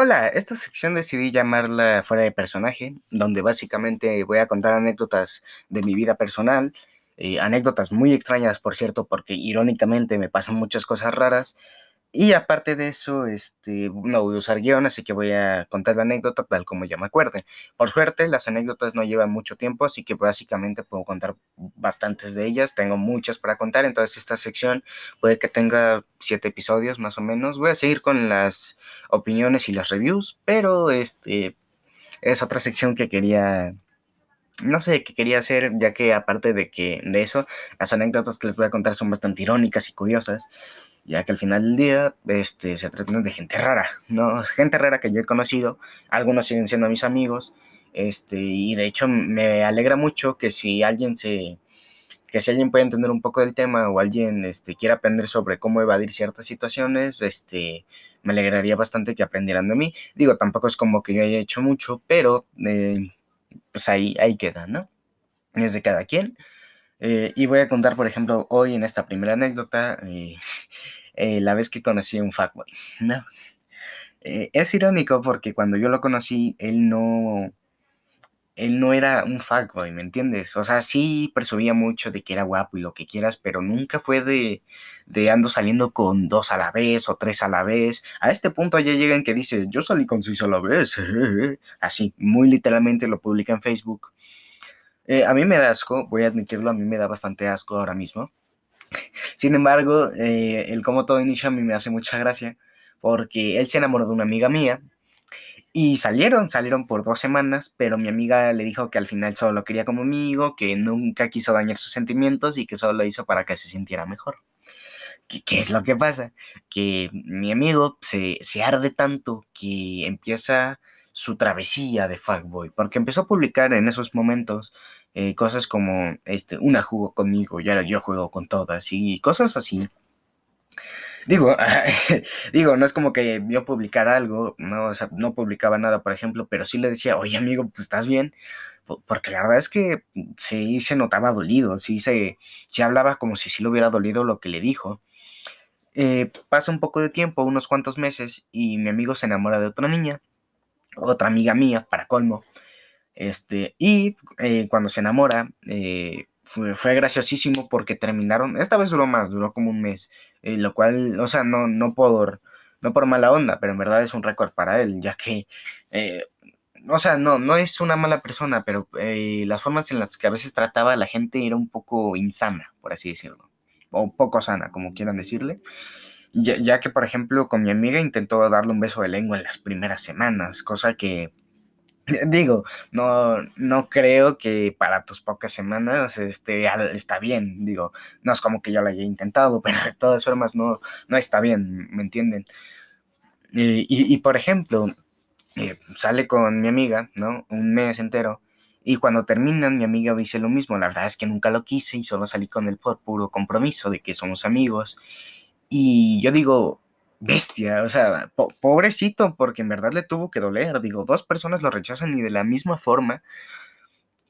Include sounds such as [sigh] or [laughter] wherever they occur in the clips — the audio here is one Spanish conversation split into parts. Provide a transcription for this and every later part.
Hola, esta sección decidí llamarla Fuera de Personaje, donde básicamente voy a contar anécdotas de mi vida personal, eh, anécdotas muy extrañas, por cierto, porque irónicamente me pasan muchas cosas raras, y aparte de eso, este, no voy a usar guion, así que voy a contar la anécdota tal como yo me acuerde. Por suerte, las anécdotas no llevan mucho tiempo, así que básicamente puedo contar bastantes de ellas. Tengo muchas para contar, entonces esta sección puede que tenga siete episodios más o menos. Voy a seguir con las opiniones y las reviews, pero este es otra sección que quería no sé qué quería hacer, ya que aparte de que de eso, las anécdotas que les voy a contar son bastante irónicas y curiosas ya que al final del día este, se trata de gente rara, ¿no? Gente rara que yo he conocido, algunos siguen siendo mis amigos, este, y de hecho me alegra mucho que si alguien se que si alguien puede entender un poco del tema o alguien este, quiere aprender sobre cómo evadir ciertas situaciones, este, me alegraría bastante que aprendieran de mí. Digo, tampoco es como que yo haya hecho mucho, pero eh, pues ahí, ahí queda, ¿no? Es de cada quien. Eh, y voy a contar, por ejemplo, hoy en esta primera anécdota, eh, [laughs] eh, la vez que conocí a un fuckboy, [laughs] ¿no? es irónico porque cuando yo lo conocí, él no, él no era un fuckboy, ¿me entiendes? O sea, sí presumía mucho de que era guapo y lo que quieras, pero nunca fue de, de ando saliendo con dos a la vez o tres a la vez. A este punto ya llega en que dice, yo salí con seis a la vez. [laughs] Así, muy literalmente lo publica en Facebook. Eh, a mí me da asco, voy a admitirlo, a mí me da bastante asco ahora mismo. [laughs] Sin embargo, eh, el como todo inicio a mí me hace mucha gracia porque él se enamoró de una amiga mía y salieron, salieron por dos semanas, pero mi amiga le dijo que al final solo lo quería como amigo, que nunca quiso dañar sus sentimientos y que solo lo hizo para que se sintiera mejor. ¿Qué, es lo que pasa? Que mi amigo se, se arde tanto que empieza su travesía de fuckboy, porque empezó a publicar en esos momentos eh, cosas como, este, una jugó conmigo y ahora yo juego con todas y cosas así. Digo, [laughs] digo, no es como que yo publicara algo, no, no publicaba nada, por ejemplo, pero sí le decía, oye amigo, pues estás bien, porque la verdad es que sí se notaba dolido, sí se, hablaba como si sí le hubiera dolido lo que le dijo. Eh, pasa un poco de tiempo, unos cuantos meses, y mi amigo se enamora de otra niña, otra amiga mía, para colmo. Este, y eh, cuando se enamora, eh, fue, graciosísimo porque terminaron, esta vez duró más, duró como un mes, eh, lo cual, o sea, no, no, por, no por mala onda, pero en verdad es un récord para él, ya que, o sea, no, no es una mala persona, pero las formas en las que a veces trataba a la gente era un poco insana, por así decirlo, o poco sana, como quieran decirle. Ya, ya que, por ejemplo, con mi amiga intentó darle un beso de lengua en las primeras semanas, cosa que [laughs] Digo, no, no creo que para tus pocas semanas este, está bien. Digo, no es como que yo lo haya intentado, [laughs] pero de todas formas no, no está bien, ¿me entienden? y, por ejemplo, eh, sale con mi amiga, ¿no? Un mes entero. Y cuando terminan, mi amiga dice lo mismo. La verdad es que nunca lo quise y solo salí con él por puro compromiso de que somos amigos. Y yo digo, bestia, o sea, pobrecito, porque en verdad le tuvo que doler. Digo, dos personas lo rechazan y de la misma forma.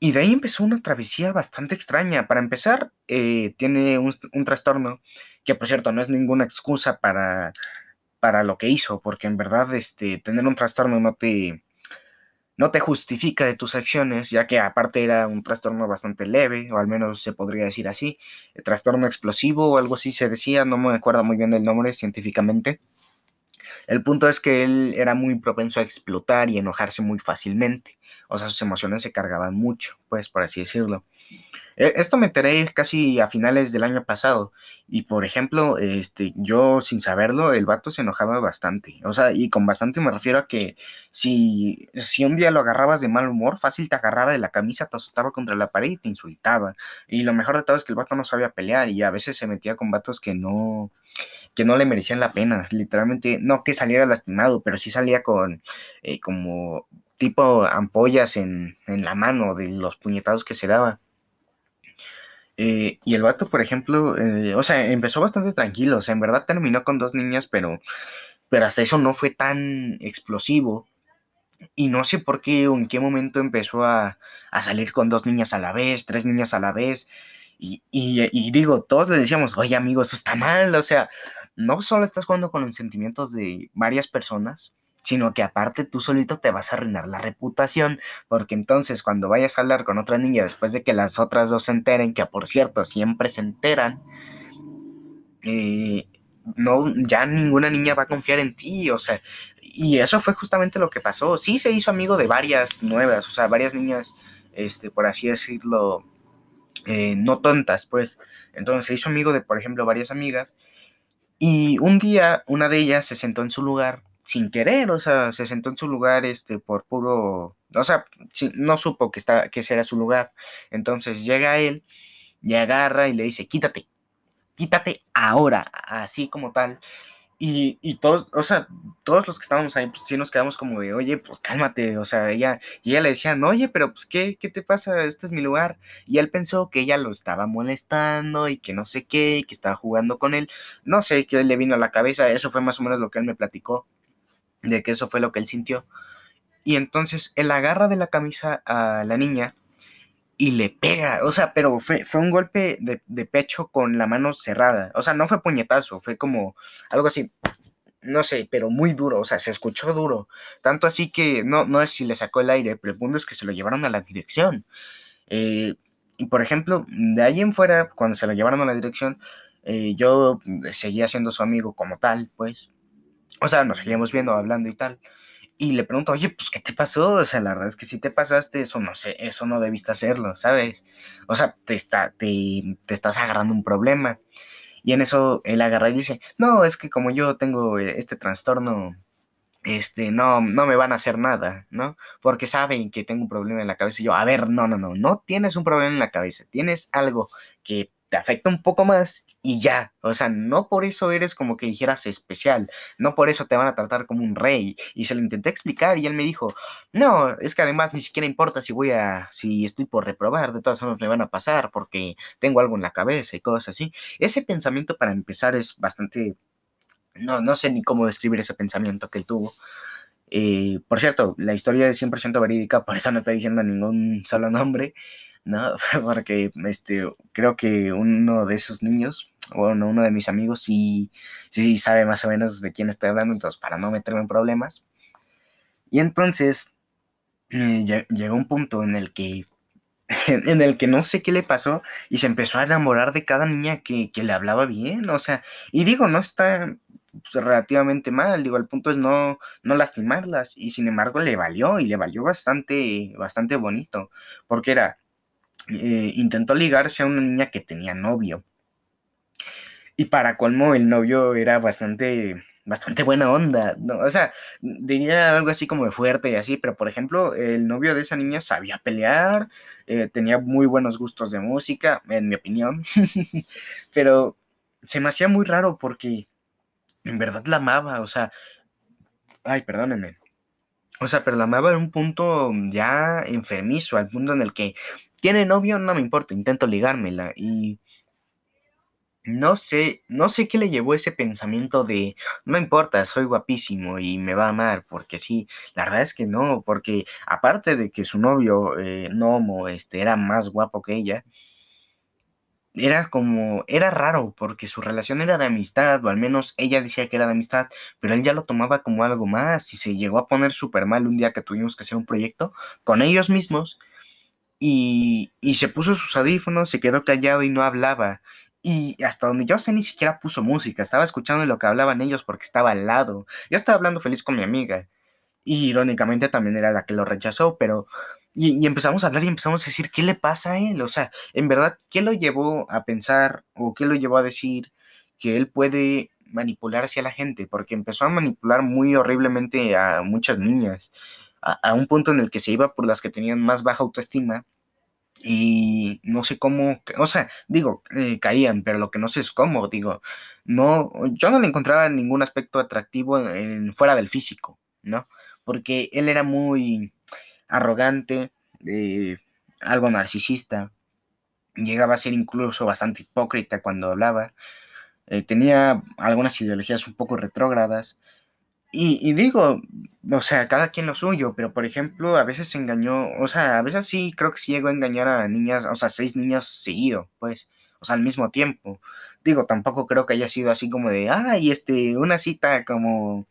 Y de ahí empezó una travesía bastante extraña. Para empezar, eh, tiene un, trastorno que, por cierto, no es ninguna excusa para, para lo que hizo, porque en verdad este, tener un trastorno no te, no te justifica de tus acciones, ya que aparte era un trastorno bastante leve, o al menos se podría decir así, el trastorno explosivo o algo así se decía, no me acuerdo muy bien del nombre científicamente. El punto es que él era muy propenso a explotar y enojarse muy fácilmente, o sea, sus emociones se cargaban mucho, pues por así decirlo. E, esto me enteré casi a finales del año pasado. Y por ejemplo, este, yo sin saberlo, el vato se enojaba bastante. O sea, y con bastante me refiero a que si, si un día lo agarrabas de mal humor, fácil te agarraba de la camisa, te azotaba contra la pared y te insultaba. Y lo mejor de todo es que el vato no sabía pelear y a veces se metía con vatos que no que no le merecían la pena, literalmente, no que saliera lastimado, pero sí salía con eh, como tipo ampollas en, en la mano de los puñetados que se daba. Eh, y el vato, por ejemplo, eh, o sea, empezó bastante tranquilo. O sea, en verdad terminó con dos niñas, pero, pero hasta eso no fue tan explosivo. Y no sé por qué o en qué momento empezó a, salir con dos niñas a la vez, tres niñas a la vez. Y, y, digo, todos le decíamos, oye amigo, eso está mal. O sea, no solo estás jugando con los sentimientos de varias personas, sino que aparte tú solito te vas a arruinar la reputación, porque entonces cuando vayas a hablar con otra niña después de que las otras dos se enteren, que por cierto siempre se enteran, eh, no, ya ninguna niña va a confiar en ti, o sea, y eso fue justamente lo que pasó. Sí se hizo amigo de varias nuevas, o sea, varias niñas, este, por así decirlo, eh, no tontas, pues. Entonces se hizo amigo de, por ejemplo, varias amigas. Y un día una de ellas se sentó en su lugar sin querer, o sea, se sentó en su lugar este, por puro, o sea, no supo que, está, que ese era su lugar. Entonces llega él y agarra y le dice, quítate, quítate ahora, así como tal. Y, todos, o sea, todos los que estábamos ahí, pues sí nos quedamos como de, oye, pues cálmate, o sea, ella, y ella le decía, oye, pero pues, ¿qué, ¿qué te pasa? Este es mi lugar. Y él pensó que ella lo estaba molestando y que no sé qué, que estaba jugando con él. No sé qué le vino a la cabeza, eso fue más o menos lo que él me platicó, de que eso fue lo que él sintió. Y entonces él agarra de la camisa a la niña y le pega, o sea, pero fue, fue un golpe de, pecho con la mano cerrada, o sea, no fue puñetazo, fue como algo así, no sé, pero muy duro, o sea, se escuchó duro, tanto así que no, no es si le sacó el aire, pero el punto es que se lo llevaron a la dirección. Eh, y por ejemplo, de ahí en fuera, cuando se lo llevaron a la dirección, eh, yo seguía siendo su amigo como tal, pues, o sea, nos seguíamos viendo, hablando y tal y le pregunto, oye, pues, ¿qué te pasó? O sea, la verdad es que si te pasaste, eso no sé, eso no debiste hacerlo, ¿sabes? O sea, te, está, te, estás agarrando un problema. Y en eso él agarra y dice, no, es que como yo tengo eh, este trastorno, este, no, no me van a hacer nada, ¿no? Porque saben que tengo un problema en la cabeza. Y yo, a ver, no, no, no, no tienes un problema en la cabeza, tienes algo que te afecta un poco más y ya. O sea, no por eso eres como que dijeras especial, no por eso te van a tratar como un rey. Y se lo intenté explicar y él me dijo, no, es que además ni siquiera importa si voy a, si estoy por reprobar, de todas formas me van a pasar porque tengo algo en la cabeza y cosas así. Ese pensamiento para empezar es bastante, no, no sé ni cómo describir ese pensamiento que él tuvo. Eh, por cierto, la historia es 100% verídica, por eso no está diciendo ningún solo nombre. ¿No? [laughs] Porque este, creo que uno de esos niños, bueno, uno de mis amigos sí, sí, sabe más o menos de quién estoy hablando, entonces para no meterme en problemas. Y entonces eh, llegó un punto en el que [laughs] en el que no sé qué le pasó y se empezó a enamorar de cada niña que, le hablaba bien, o sea, y digo, no está pues, relativamente mal, digo, el punto es no, no lastimarlas y sin embargo le valió y le valió bastante, bastante bonito, porque era, eh, intentó ligarse a una niña que tenía novio. Y para colmo, el novio era bastante, bastante buena onda. o sea, diría algo así como de fuerte y así, pero por ejemplo, el novio de esa niña sabía pelear, eh, tenía muy buenos gustos de música, en mi opinión. [laughs] pero se me hacía muy raro porque en verdad la amaba, o sea, ay, perdónenme. O sea, pero la amaba en un punto ya enfermizo, al punto en el que ¿Tiene novio? No me importa, intento ligármela. Y no sé, no sé qué le llevó ese pensamiento de, no importa, soy guapísimo y me va a amar, porque sí, la verdad es que no, porque aparte de que su novio, eh, Nomo, este, era más guapo que ella, era como, era raro, porque su relación era de amistad, o al menos ella decía que era de amistad, pero él ya lo tomaba como algo más y se llegó a poner súper mal un día que tuvimos que hacer un proyecto con ellos mismos y, se puso sus audífonos, se quedó callado y no hablaba. Y hasta donde yo sé ni siquiera puso música, estaba escuchando lo que hablaban ellos porque estaba al lado. Yo estaba hablando feliz con mi amiga. Y irónicamente también era la que lo rechazó, pero... Y, empezamos a hablar y empezamos a decir, ¿qué le pasa a él? O sea, en verdad, ¿qué lo llevó a pensar o qué lo llevó a decir que él puede manipular hacia la gente? Porque empezó a manipular muy horriblemente a muchas niñas a, un punto en el que se iba por las que tenían más baja autoestima y no sé cómo, o sea, digo, eh, caían, pero lo que no sé es cómo, digo, no, yo no le encontraba ningún aspecto atractivo en, fuera del físico, ¿no? Porque él era muy arrogante, eh, algo narcisista, llegaba a ser incluso bastante hipócrita cuando hablaba, eh, tenía algunas ideologías un poco retrógradas, y, digo, o sea, cada quien lo suyo, pero por ejemplo, a veces engañó, o sea, a veces sí creo que sí llegó a engañar a niñas, o sea, seis niñas seguido, pues, o sea, al mismo tiempo. Digo, tampoco creo que haya sido así como de, ay, este, una cita como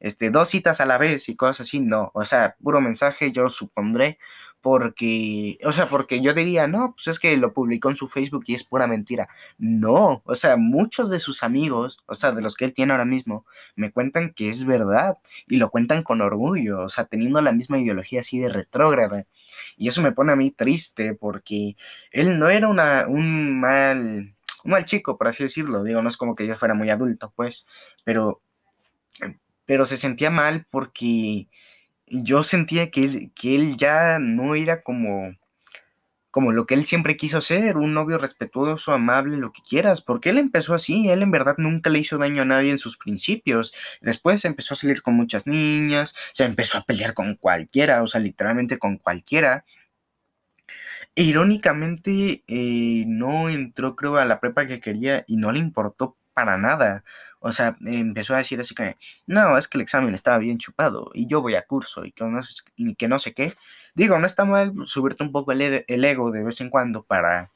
este, dos citas a la vez y cosas así, no, o sea, puro mensaje, yo supondré, porque, o sea, porque yo diría, no, pues es que lo publicó en su Facebook y es pura mentira. No, o sea, muchos de sus amigos, o sea, de los que él tiene ahora mismo, me cuentan que es verdad y lo cuentan con orgullo, o sea, teniendo la misma ideología así de retrógrada. Y eso me pone a mí triste porque él no era una, un mal, mal chico, por así decirlo. Digo, no es como que yo fuera muy adulto, pues, pero, pero se sentía mal porque yo sentía que él, que él ya no era como, como lo que él siempre quiso ser, un novio respetuoso, amable, lo que quieras, porque él empezó así, él en verdad nunca le hizo daño a nadie en sus principios. Después empezó a salir con muchas niñas, se empezó a pelear con cualquiera, o sea, literalmente con cualquiera. E irónicamente, eh, no entró, creo, a la prepa que quería y no le importó para nada. O sea, empezó a decir así que, no, es que el examen estaba bien chupado y yo voy a curso y que no, sé qué. Digo, no está mal subirte un poco el, e, ego de vez en cuando para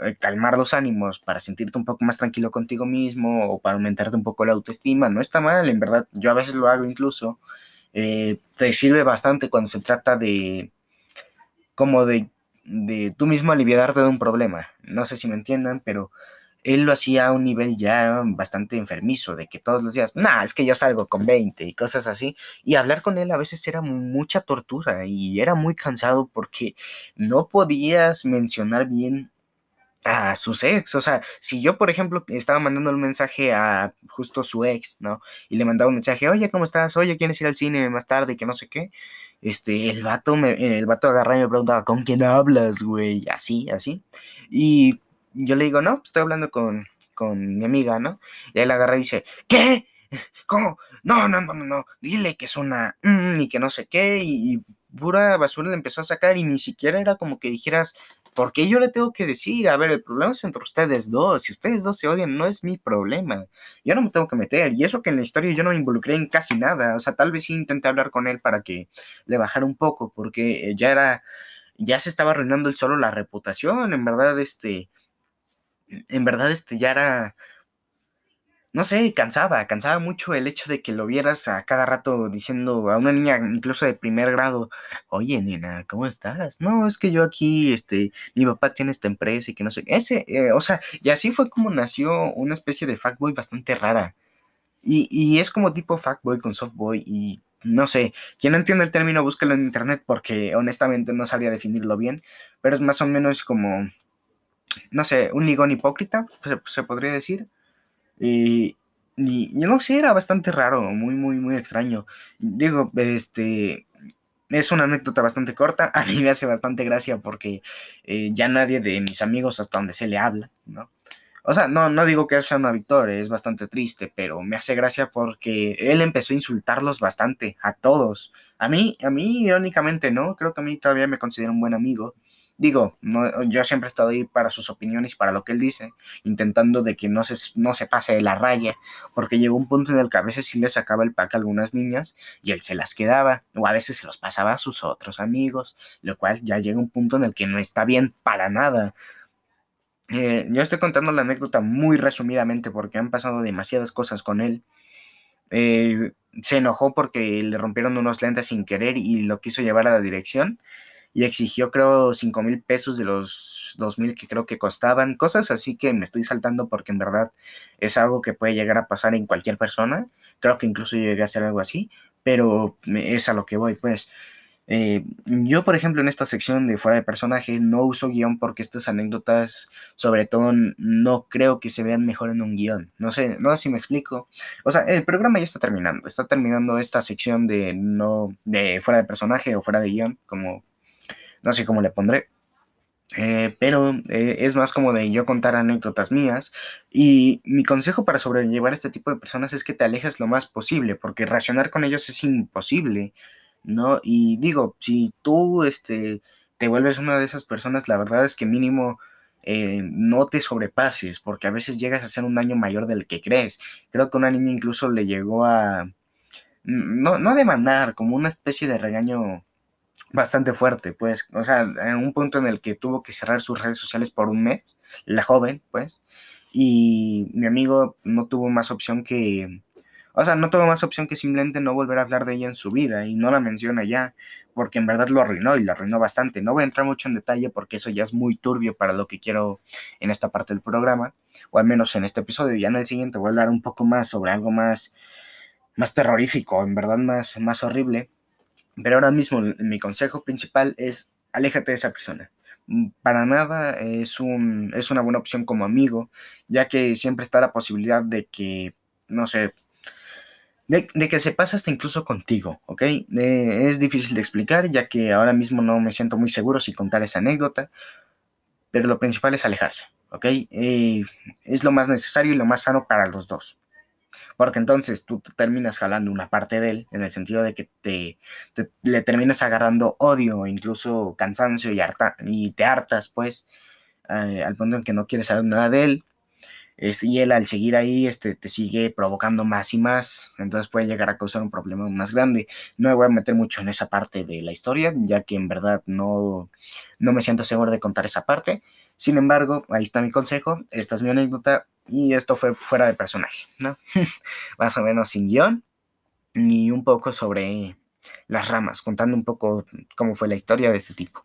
eh, calmar los ánimos, para sentirte un poco más tranquilo contigo mismo o para aumentarte un poco la autoestima. No está mal, en verdad. Yo a veces lo hago incluso. Eh, te sirve bastante cuando se trata de como de, de tú mismo aliviarte de un problema. No sé si me entiendan, pero él lo hacía a un nivel ya bastante enfermizo, de que todos los días, nah, es que yo salgo con 20 y cosas así. Y hablar con él a veces era mucha tortura y era muy cansado porque no podías mencionar bien a sus ex. O sea, si yo, por ejemplo, estaba mandando un mensaje a justo su ex, ¿no? Y le mandaba un mensaje, oye, ¿cómo estás? Oye, ¿quieres ir al cine más tarde? Que no sé qué. Este, el vato, me, el vato agarraba y me preguntaba, ¿con quién hablas, güey? Así, así. Y yo le digo, no, pues estoy hablando con, con mi amiga, ¿no? Y él agarra y dice, ¿qué? ¿Cómo? No, no, no, no, no, dile que es una... Mm, y que no sé qué, y, pura basura le empezó a sacar y ni siquiera era como que dijeras, ¿por qué yo le tengo que decir? A ver, el problema es entre ustedes dos, si ustedes dos se odian, no es mi problema, yo no me tengo que meter, y eso que en la historia yo no me involucré en casi nada, o sea, tal vez sí intenté hablar con él para que le bajara un poco, porque ya era, ya se estaba arruinando el solo la reputación, en verdad, este en verdad este ya era, no sé, cansaba, cansaba mucho el hecho de que lo vieras a cada rato diciendo a una niña incluso de primer grado, oye nena, ¿cómo estás? No, es que yo aquí, este, mi papá tiene esta empresa y que no sé, ese, eh, o sea, y así fue como nació una especie de fuckboy bastante rara. Y, y es como tipo fuckboy con softboy y no sé, quien no entiende el término, búsquelo en internet porque honestamente no sabría definirlo bien, pero es más o menos como no sé, un ligón hipócrita, se, podría decir. Y, y, no sé, era bastante raro, muy, muy, muy extraño. Digo, este, es una anécdota bastante corta, [laughs] a mí me hace bastante gracia porque eh, ya nadie de mis amigos hasta donde se le habla, ¿no? O sea, no, no digo que sea una victoria, es bastante triste, pero me hace gracia porque él empezó a insultarlos bastante, a todos. A mí, a mí, irónicamente, ¿no? Creo que a mí todavía me considero un buen amigo. Digo, no, yo siempre estado ahí para sus opiniones y para lo que él dice, intentando de que no se, no se pase de la raya, porque llegó un punto en el que a veces sí le sacaba el pack a algunas niñas y él se las quedaba, o a veces se los pasaba a sus otros amigos, lo cual ya llega un punto en el que no está bien para nada. Eh, yo estoy contando la anécdota muy resumidamente porque han pasado demasiadas cosas con él. Eh, se enojó porque le rompieron unos lentes sin querer y lo quiso llevar a la dirección y exigió creo 5 mil pesos de los 2 mil que creo que costaban, cosas así que me estoy saltando porque en verdad es algo que puede llegar a pasar en cualquier persona, creo que incluso llegué a hacer algo así, pero es a lo que voy, pues. Eh, yo, por ejemplo, en esta sección de fuera de personaje no uso guion porque estas anécdotas, sobre todo, no creo que se vean mejor en un guion. No sé, no sé si me explico. O sea, el programa ya está terminando. Está terminando esta sección de no de fuera de personaje o fuera de guion, como no sé cómo le pondré. Eh, pero eh, es más como de yo contar anécdotas mías y mi consejo para sobrellevar este tipo de personas es que te alejes lo más posible porque racionar con ellos es imposible, ¿no? Y digo, si tú este, te vuelves una de esas personas, la verdad es que mínimo eh, no te sobrepases porque a veces llegas a hacer un daño mayor del que crees. Creo que una niña incluso le llegó a... No, no demandar, como una especie de regaño bastante fuerte, pues, o sea, en un punto en el que tuvo que cerrar sus redes sociales por un mes, la joven, pues, y mi amigo no tuvo más opción que, O sea, no tengo más opción que simplemente no volver a hablar de ella en su vida y no la menciona ya, porque en verdad lo arruinó y lo arruinó bastante. No voy a entrar mucho en detalle porque eso ya es muy turbio para lo que quiero en esta parte del programa, o al menos en este episodio. Ya en el siguiente voy a hablar un poco más sobre algo más, más terrorífico, en verdad más, más horrible. Pero ahora mismo mi consejo principal es aléjate de esa persona. Mm, para nada es, un, es una buena opción como amigo, ya que siempre está la posibilidad de que, no sé, de, que se pasa hasta incluso contigo, ¿ok? Eh, es difícil de explicar, ya que ahora mismo no me siento muy seguro si contar esa anécdota, pero lo principal es alejarse, ¿ok? Eh, es lo más necesario y lo más sano para los dos. Porque entonces tú terminas jalando una parte de él, en el sentido de que te, le terminas agarrando odio, incluso cansancio y, harta, y te hartas, pues, eh, al punto en que no quieres saber nada de él y él al seguir ahí este, te sigue provocando más y más, entonces puede llegar a causar un problema más grande. No me voy a meter mucho en esa parte de la historia, ya que en verdad no, no me siento seguro de contar esa parte. Sin embargo, ahí está mi consejo, esta es mi anécdota y esto fue fuera de personaje, ¿no? [laughs] más o menos sin guion y un poco sobre las ramas, contando un poco cómo fue la historia de este tipo.